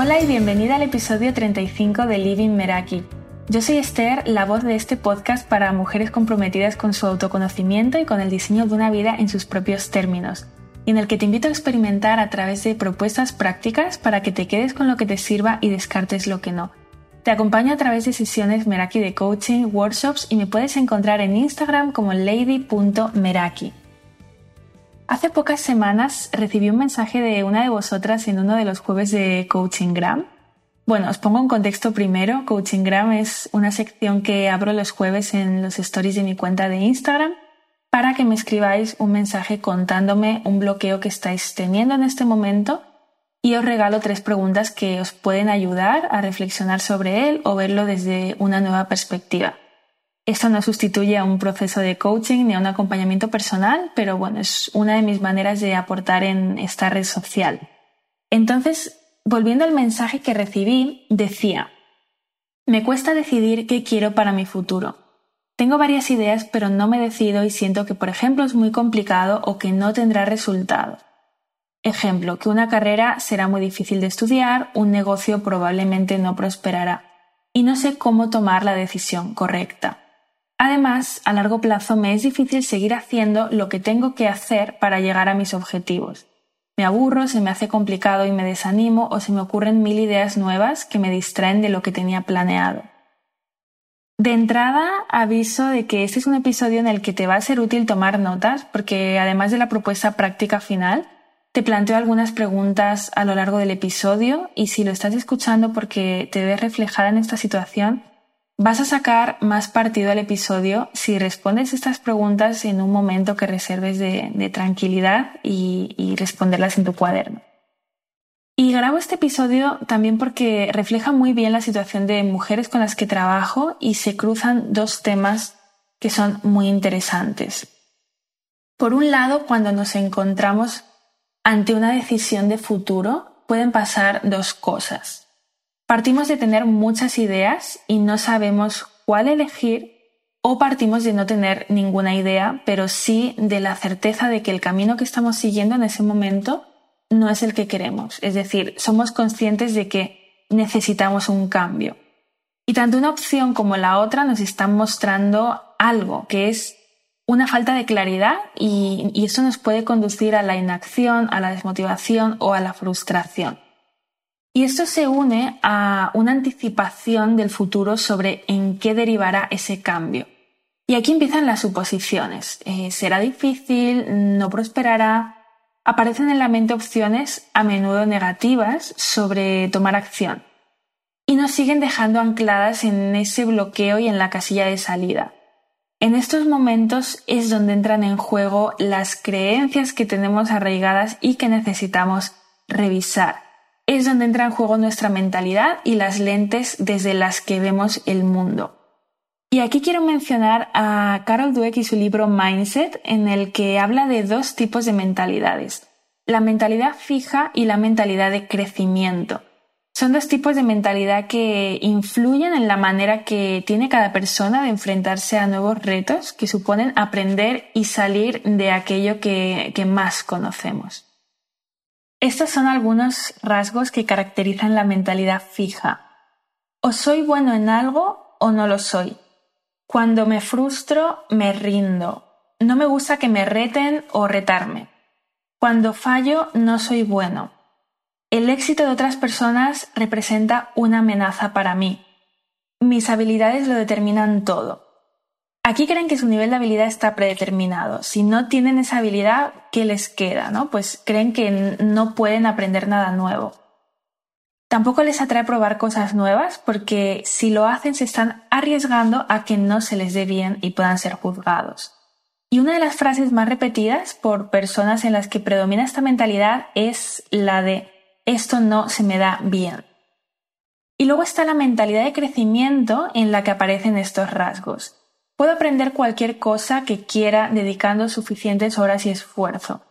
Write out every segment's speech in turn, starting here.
Hola y bienvenida al episodio 35 de Living Meraki. Yo soy Esther, la voz de este podcast para mujeres comprometidas con su autoconocimiento y con el diseño de una vida en sus propios términos, y en el que te invito a experimentar a través de propuestas prácticas para que te quedes con lo que te sirva y descartes lo que no. Te acompaño a través de sesiones Meraki de coaching, workshops y me puedes encontrar en Instagram como lady.meraki. Hace pocas semanas recibí un mensaje de una de vosotras en uno de los jueves de Coachinggram. Bueno, os pongo un contexto primero. Coachinggram es una sección que abro los jueves en los stories de mi cuenta de Instagram para que me escribáis un mensaje contándome un bloqueo que estáis teniendo en este momento y os regalo tres preguntas que os pueden ayudar a reflexionar sobre él o verlo desde una nueva perspectiva. Esto no sustituye a un proceso de coaching ni a un acompañamiento personal, pero bueno, es una de mis maneras de aportar en esta red social. Entonces, volviendo al mensaje que recibí, decía, me cuesta decidir qué quiero para mi futuro. Tengo varias ideas, pero no me decido y siento que, por ejemplo, es muy complicado o que no tendrá resultado. Ejemplo, que una carrera será muy difícil de estudiar, un negocio probablemente no prosperará y no sé cómo tomar la decisión correcta. Además, a largo plazo me es difícil seguir haciendo lo que tengo que hacer para llegar a mis objetivos. Me aburro, se me hace complicado y me desanimo o se me ocurren mil ideas nuevas que me distraen de lo que tenía planeado. De entrada, aviso de que este es un episodio en el que te va a ser útil tomar notas porque además de la propuesta práctica final, te planteo algunas preguntas a lo largo del episodio y si lo estás escuchando porque te ves reflejada en esta situación, Vas a sacar más partido al episodio si respondes estas preguntas en un momento que reserves de, tranquilidad y, y responderlas en tu cuaderno. Y grabo este episodio también porque refleja muy bien la situación de mujeres con las que trabajo y se cruzan dos temas que son muy interesantes. Por un lado, cuando nos encontramos ante una decisión de futuro, pueden pasar dos cosas. Partimos de tener muchas ideas y no sabemos cuál elegir o partimos de no tener ninguna idea, pero sí de la certeza de que el camino que estamos siguiendo en ese momento no es el que queremos. Es decir, somos conscientes de que necesitamos un cambio. Y tanto una opción como la otra nos están mostrando algo, que es una falta de claridad y, y eso nos puede conducir a la inacción, a la desmotivación o a la frustración. Y esto se une a una anticipación del futuro sobre en qué derivará ese cambio. Y aquí empiezan las suposiciones. Eh, será difícil, no prosperará. Aparecen en la mente opciones a menudo negativas sobre tomar acción. Y nos siguen dejando ancladas en ese bloqueo y en la casilla de salida. En estos momentos es donde entran en juego las creencias que tenemos arraigadas y que necesitamos revisar es donde entra en juego nuestra mentalidad y las lentes desde las que vemos el mundo. Y aquí quiero mencionar a Carol Dweck y su libro Mindset, en el que habla de dos tipos de mentalidades, la mentalidad fija y la mentalidad de crecimiento. Son dos tipos de mentalidad que influyen en la manera que tiene cada persona de enfrentarse a nuevos retos que suponen aprender y salir de aquello que, que más conocemos. Estos son algunos rasgos que caracterizan la mentalidad fija. O soy bueno en algo o no lo soy. Cuando me frustro, me rindo. No me gusta que me reten o retarme. Cuando fallo, no soy bueno. El éxito de otras personas representa una amenaza para mí. Mis habilidades lo determinan todo. Aquí creen que su nivel de habilidad está predeterminado. Si no tienen esa habilidad, ¿qué les queda? ¿no? Pues creen que no pueden aprender nada nuevo. Tampoco les atrae probar cosas nuevas porque si lo hacen se están arriesgando a que no se les dé bien y puedan ser juzgados. Y una de las frases más repetidas por personas en las que predomina esta mentalidad es la de esto no se me da bien. Y luego está la mentalidad de crecimiento en la que aparecen estos rasgos. Puedo aprender cualquier cosa que quiera dedicando suficientes horas y esfuerzo.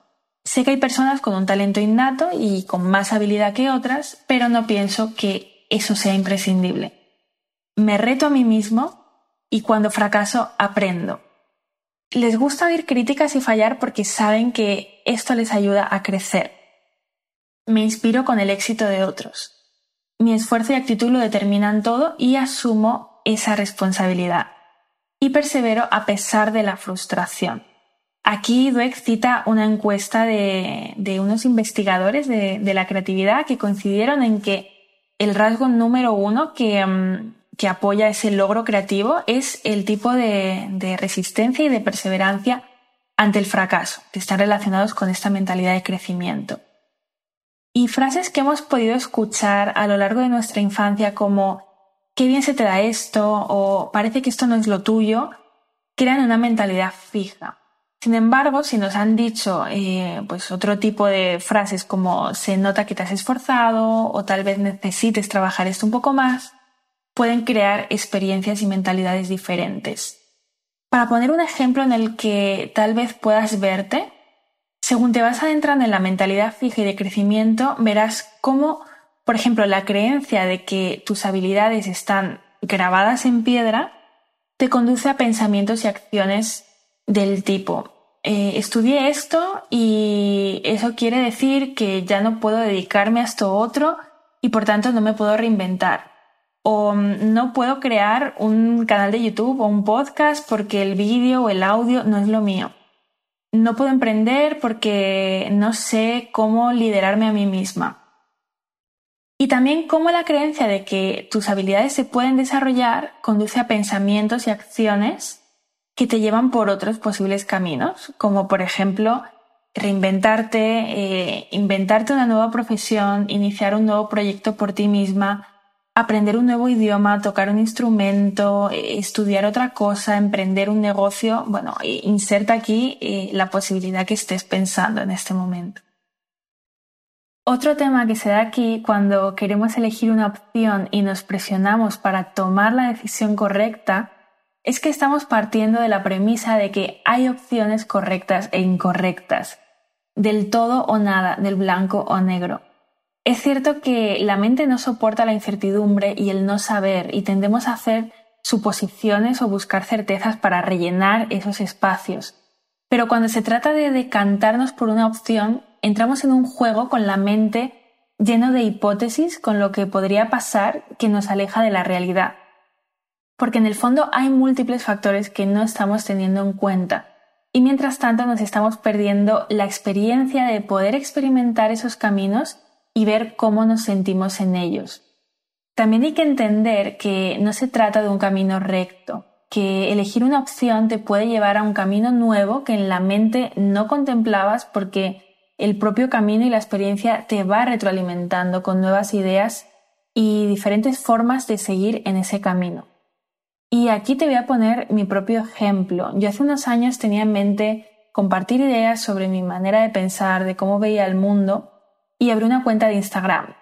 Sé que hay personas con un talento innato y con más habilidad que otras, pero no pienso que eso sea imprescindible. Me reto a mí mismo y cuando fracaso aprendo. Les gusta oír críticas y fallar porque saben que esto les ayuda a crecer. Me inspiro con el éxito de otros. Mi esfuerzo y actitud lo determinan todo y asumo esa responsabilidad. Y persevero a pesar de la frustración. Aquí Dweck cita una encuesta de, unos investigadores de, la creatividad que coincidieron en que el rasgo número uno que, mm, apoya ese logro creativo es el tipo de, resistencia y de perseverancia ante el fracaso, que están relacionados con esta mentalidad de crecimiento. Y frases que hemos podido escuchar a lo largo de nuestra infancia como qué bien se te da esto o parece que esto no es lo tuyo, crean una mentalidad fija. Sin embargo, si nos han dicho eh, pues otro tipo de frases como se nota que te has esforzado o tal vez necesites trabajar esto un poco más, pueden crear experiencias y mentalidades diferentes. Para poner un ejemplo en el que tal vez puedas verte, según te vas adentrando en la mentalidad fija y de crecimiento, verás cómo, por ejemplo, la creencia de que tus habilidades están grabadas en piedra te conduce a pensamientos y acciones del tipo, eh, estudié esto y eso quiere decir que ya no puedo dedicarme a esto otro y por tanto no me puedo reinventar. O mm, no puedo crear un canal de YouTube o un podcast porque el vídeo o el audio no es lo mío. No puedo emprender porque no sé cómo liderarme a mí misma. Y también cómo la creencia de que tus habilidades se pueden desarrollar conduce a pensamientos y acciones que te llevan por otros posibles caminos, como por ejemplo reinventarte, eh, inventarte una nueva profesión, iniciar un nuevo proyecto por ti misma, aprender un nuevo idioma, tocar un instrumento, eh, estudiar otra cosa, emprender un negocio. Bueno, inserta aquí eh, la posibilidad que estés pensando en este momento. Otro tema que se da aquí cuando queremos elegir una opción y nos presionamos para tomar la decisión correcta es que estamos partiendo de la premisa de que hay opciones correctas e incorrectas, del todo o nada, del blanco o negro. Es cierto que la mente no soporta la incertidumbre y el no saber y tendemos a hacer suposiciones o buscar certezas para rellenar esos espacios. Pero cuando se trata de decantarnos por una opción, entramos en un juego con la mente lleno de hipótesis con lo que podría pasar que nos aleja de la realidad porque en el fondo hay múltiples factores que no estamos teniendo en cuenta y mientras tanto nos estamos perdiendo la experiencia de poder experimentar esos caminos y ver cómo nos sentimos en ellos. También hay que entender que no se trata de un camino recto, que elegir una opción te puede llevar a un camino nuevo que en la mente no contemplabas porque el propio camino y la experiencia te va retroalimentando con nuevas ideas y diferentes formas de seguir en ese camino. Y aquí te voy a poner mi propio ejemplo. Yo hace unos años tenía en mente compartir ideas sobre mi manera de pensar, de cómo veía el mundo, y abrí una cuenta de Instagram.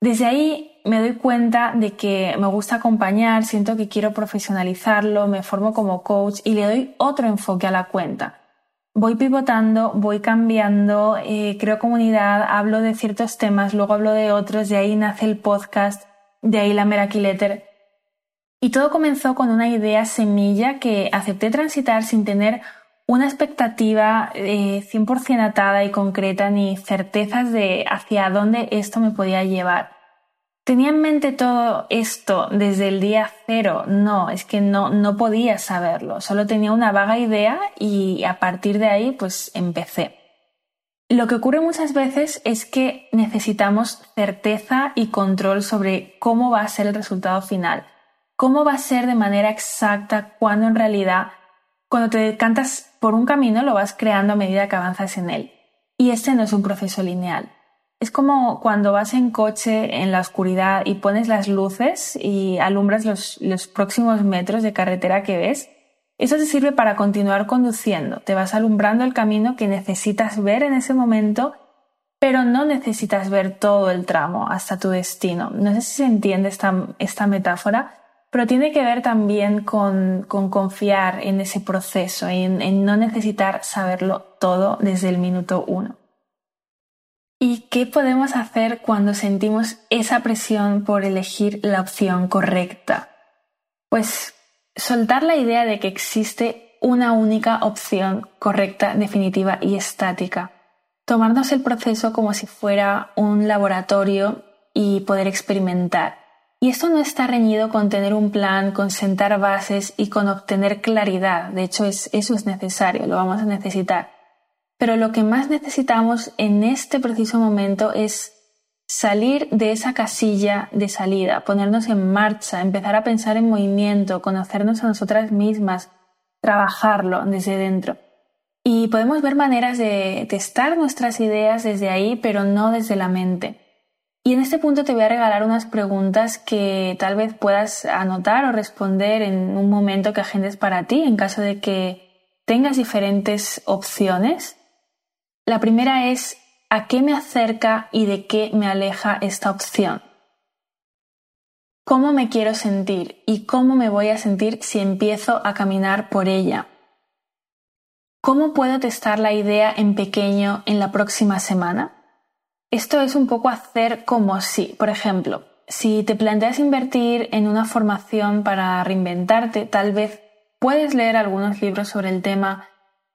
Desde ahí me doy cuenta de que me gusta acompañar, siento que quiero profesionalizarlo, me formo como coach y le doy otro enfoque a la cuenta. Voy pivotando, voy cambiando, eh, creo comunidad, hablo de ciertos temas, luego hablo de otros, de ahí nace el podcast, de ahí la Meraki Letter y todo comenzó con una idea semilla que acepté transitar sin tener una expectativa 100% eh, atada y concreta ni certezas de hacia dónde esto me podía llevar. ¿Tenía en mente todo esto desde el día cero? No, es que no, no podía saberlo. Solo tenía una vaga idea y a partir de ahí pues empecé. Lo que ocurre muchas veces es que necesitamos certeza y control sobre cómo va a ser el resultado final cómo va a ser de manera exacta cuando en realidad cuando te cantas por un camino lo vas creando a medida que avanzas en él. Y este no es un proceso lineal. Es como cuando vas en coche en la oscuridad y pones las luces y alumbras los, los próximos metros de carretera que ves. Eso te sirve para continuar conduciendo. Te vas alumbrando el camino que necesitas ver en ese momento, pero no necesitas ver todo el tramo hasta tu destino. No sé si se entiende esta, esta metáfora, pero tiene que ver también con, confiar en ese proceso, en, en no necesitar saberlo todo desde el minuto uno. ¿Y qué podemos hacer cuando sentimos esa presión por elegir la opción correcta? Pues soltar la idea de que existe una única opción correcta, definitiva y estática. Tomarnos el proceso como si fuera un laboratorio y poder experimentar. Y esto no está reñido con tener un plan, con sentar bases y con obtener claridad. De hecho, eso es necesario, lo vamos a necesitar. Pero lo que más necesitamos en este preciso momento es salir de esa casilla de salida, ponernos en marcha, empezar a pensar en movimiento, conocernos a nosotras mismas, trabajarlo desde dentro. Y podemos ver maneras de testar nuestras ideas desde ahí, pero no desde la mente. Y en este punto te voy a regalar unas preguntas que tal vez puedas anotar o responder en un momento que agendes para ti, en caso de que tengas diferentes opciones. La primera es, a qué me acerca y de qué me aleja esta opción. ¿Cómo me quiero sentir y cómo me voy a sentir si empiezo a caminar por ella? ¿Cómo puedo testar la idea en pequeño en la próxima semana? Esto es un poco hacer como si, por ejemplo, si te planteas invertir en una formación para reinventarte, tal vez puedes leer algunos libros sobre el tema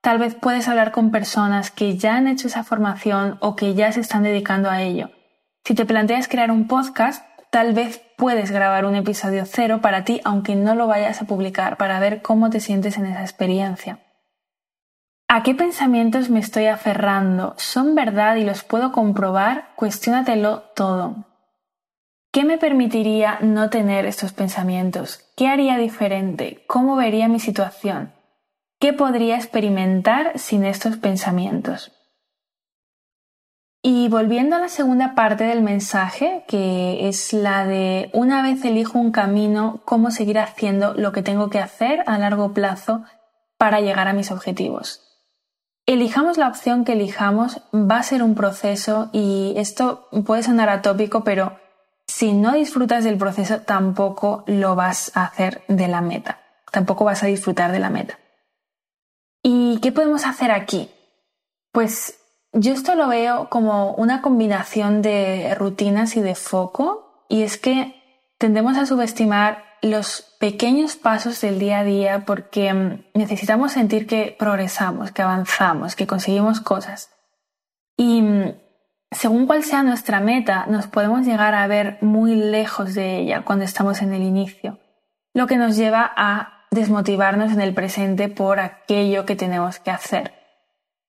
Tal vez puedes hablar con personas que ya han hecho esa formación o que ya se están dedicando a ello. Si te planteas crear un podcast, tal vez puedes grabar un episodio cero para ti aunque no lo vayas a publicar para ver cómo te sientes en esa experiencia. ¿A qué pensamientos me estoy aferrando? ¿Son verdad y los puedo comprobar? Cuestiónatelo todo. ¿Qué me permitiría no tener estos pensamientos? ¿Qué haría diferente? ¿Cómo vería mi situación? ¿Qué podría experimentar sin estos pensamientos? Y volviendo a la segunda parte del mensaje, que es la de una vez elijo un camino, cómo seguir haciendo lo que tengo que hacer a largo plazo para llegar a mis objetivos. Elijamos la opción que elijamos, va a ser un proceso y esto puede sonar atópico, pero si no disfrutas del proceso tampoco lo vas a hacer de la meta, tampoco vas a disfrutar de la meta. ¿Y qué podemos hacer aquí? Pues yo esto lo veo como una combinación de rutinas y de foco, y es que tendemos a subestimar los pequeños pasos del día a día porque mm, necesitamos sentir que progresamos, que avanzamos, que conseguimos cosas. Y mm, según cuál sea nuestra meta, nos podemos llegar a ver muy lejos de ella cuando estamos en el inicio, lo que nos lleva a desmotivarnos en el presente por aquello que tenemos que hacer.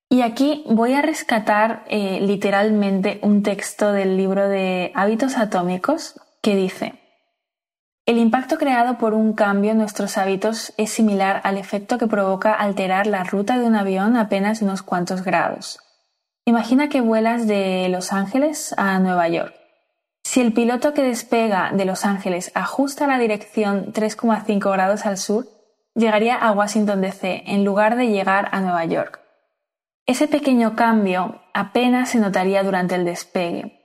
Y aquí voy a rescatar eh, literalmente un texto del libro de Hábitos Atómicos que dice, el impacto creado por un cambio en nuestros hábitos es similar al efecto que provoca alterar la ruta de un avión apenas unos cuantos grados. Imagina que vuelas de Los Ángeles a Nueva York. Si el piloto que despega de Los Ángeles ajusta la dirección 3,5 grados al sur, llegaría a Washington DC en lugar de llegar a Nueva York. Ese pequeño cambio apenas se notaría durante el despegue.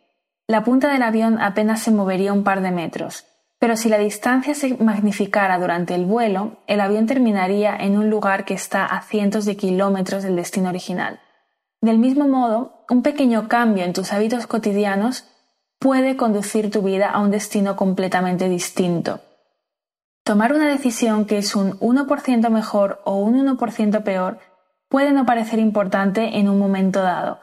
La punta del avión apenas se movería un par de metros, pero si la distancia se magnificara durante el vuelo, el avión terminaría en un lugar que está a cientos de kilómetros del destino original. Del mismo modo, un pequeño cambio en tus hábitos cotidianos puede conducir tu vida a un destino completamente distinto. Tomar una decisión que es un 1% mejor o un 1% peor puede no parecer importante en un momento dado,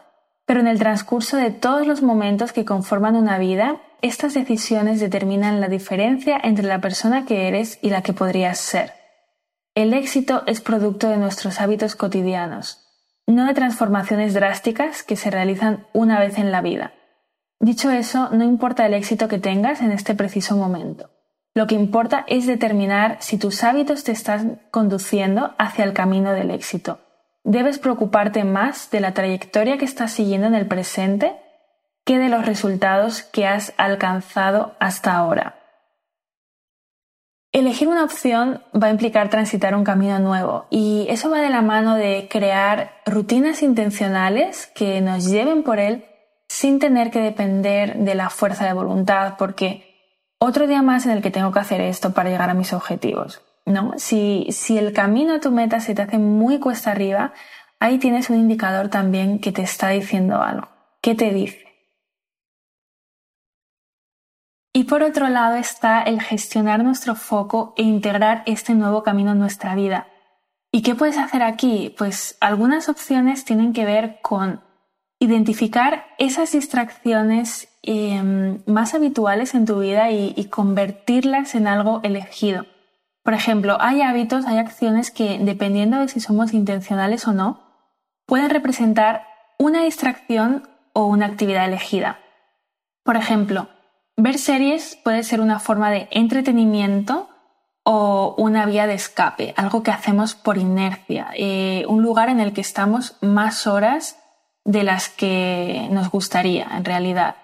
pero en el transcurso de todos los momentos que conforman una vida, estas decisiones determinan la diferencia entre la persona que eres y la que podrías ser. El éxito es producto de nuestros hábitos cotidianos, no de transformaciones drásticas que se realizan una vez en la vida. Dicho eso, no importa el éxito que tengas en este preciso momento. Lo que importa es determinar si tus hábitos te están conduciendo hacia el camino del éxito. Debes preocuparte más de la trayectoria que estás siguiendo en el presente que de los resultados que has alcanzado hasta ahora. Elegir una opción va a implicar transitar un camino nuevo y eso va de la mano de crear rutinas intencionales que nos lleven por él sin tener que depender de la fuerza de voluntad porque otro día más en el que tengo que hacer esto para llegar a mis objetivos. ¿no? Si, si el camino a tu meta se te hace muy cuesta arriba, ahí tienes un indicador también que te está diciendo algo. ¿Qué te dice? Y por otro lado está el gestionar nuestro foco e integrar este nuevo camino en nuestra vida. ¿Y qué puedes hacer aquí? Pues algunas opciones tienen que ver con identificar esas distracciones em, más habituales en tu vida y convertirlas en algo elegido. Por ejemplo, hay hábitos, hay acciones que, dependiendo de si somos intencionales o no, pueden representar una distracción o una actividad elegida. Por ejemplo, ver series puede ser una forma de entretenimiento o una vía de escape, algo que hacemos por inercia, eh, un lugar en el que estamos más horas de las que nos gustaría en realidad.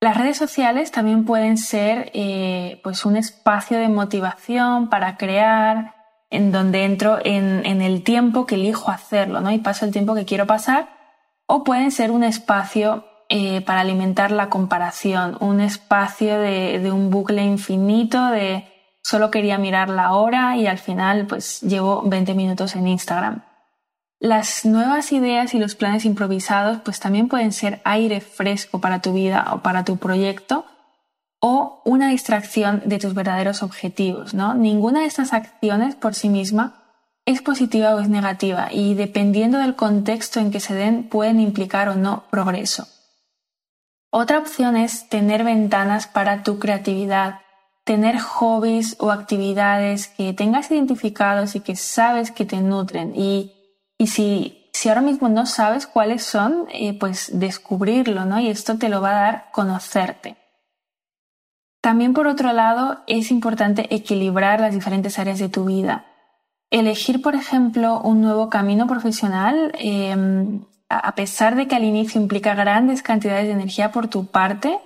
Las redes sociales también pueden ser eh, pues un espacio de motivación para crear, en donde entro en, el tiempo que elijo hacerlo, ¿no? Y paso el tiempo que quiero pasar. O pueden ser un espacio eh, para alimentar la comparación, un espacio de, de, un bucle infinito de solo quería mirar la hora y al final pues llevo 20 minutos en Instagram. Las nuevas ideas y los planes improvisados pues también pueden ser aire fresco para tu vida o para tu proyecto o una distracción de tus verdaderos objetivos, ¿no? Ninguna de estas acciones por sí misma es positiva o es negativa y dependiendo del contexto en que se den pueden implicar o no progreso. Otra opción es tener ventanas para tu creatividad, tener hobbies o actividades que tengas identificados y que sabes que te nutren y y si, si ahora mismo no sabes cuáles son, eh, pues descubrirlo, ¿no? Y esto te lo va a dar conocerte. También por otro lado, es importante equilibrar las diferentes áreas de tu vida. Elegir, por ejemplo, un nuevo camino profesional, em, a pesar de que al inicio implica grandes cantidades de energía por tu parte,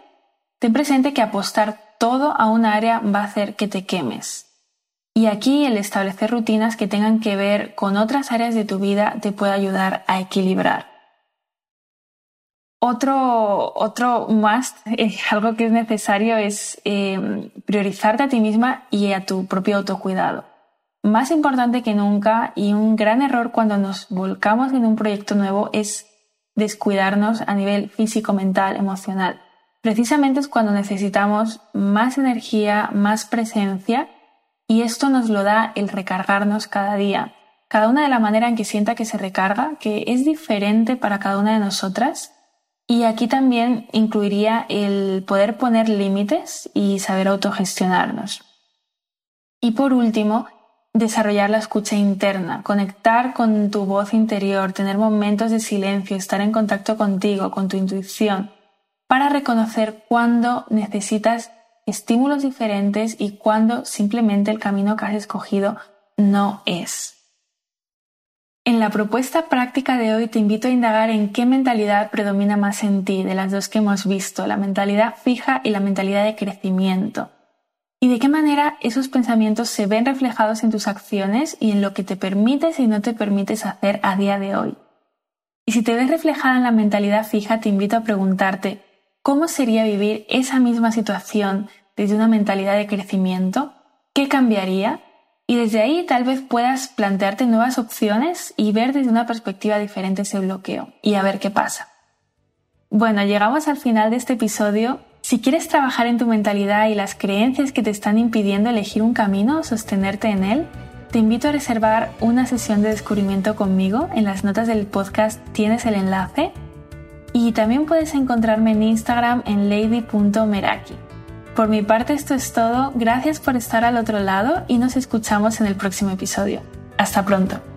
ten presente que apostar todo a un área va a hacer que te quemes. Y aquí el establecer rutinas que tengan que ver con otras áreas de tu vida te puede ayudar a equilibrar. Otro, otro must, eh, algo que es necesario es eh, priorizarte a ti misma y a tu propio autocuidado. Más importante que nunca y un gran error cuando nos volcamos en un proyecto nuevo es descuidarnos a nivel físico, mental, emocional. Precisamente es cuando necesitamos más energía, más presencia y esto nos lo da el recargarnos cada día, cada una de la manera en que sienta que se recarga, que es diferente para cada una de nosotras. Y aquí también incluiría el poder poner límites y saber autogestionarnos. Y por último, desarrollar la escucha interna, conectar con tu voz interior, tener momentos de silencio, estar en contacto contigo, con tu intuición, para reconocer cuándo necesitas estímulos diferentes y cuando simplemente el camino que has escogido no es. En la propuesta práctica de hoy te invito a indagar en qué mentalidad predomina más en ti de las dos que hemos visto, la mentalidad fija y la mentalidad de crecimiento. Y de qué manera esos pensamientos se ven reflejados en tus acciones y en lo que te permites y no te permites hacer a día de hoy. Y si te ves reflejada en la mentalidad fija, te invito a preguntarte, ¿Cómo sería vivir esa misma situación desde una mentalidad de crecimiento? ¿Qué cambiaría? Y desde ahí tal vez puedas plantearte nuevas opciones y ver desde una perspectiva diferente ese bloqueo y a ver qué pasa. Bueno, llegamos al final de este episodio. Si quieres trabajar en tu mentalidad y las creencias que te están impidiendo elegir un camino o sostenerte en él, te invito a reservar una sesión de descubrimiento conmigo. En las notas del podcast tienes el enlace y también puedes encontrarme en Instagram en lady.meraki. Por mi parte esto es todo, gracias por estar al otro lado y nos escuchamos en el próximo episodio. Hasta pronto.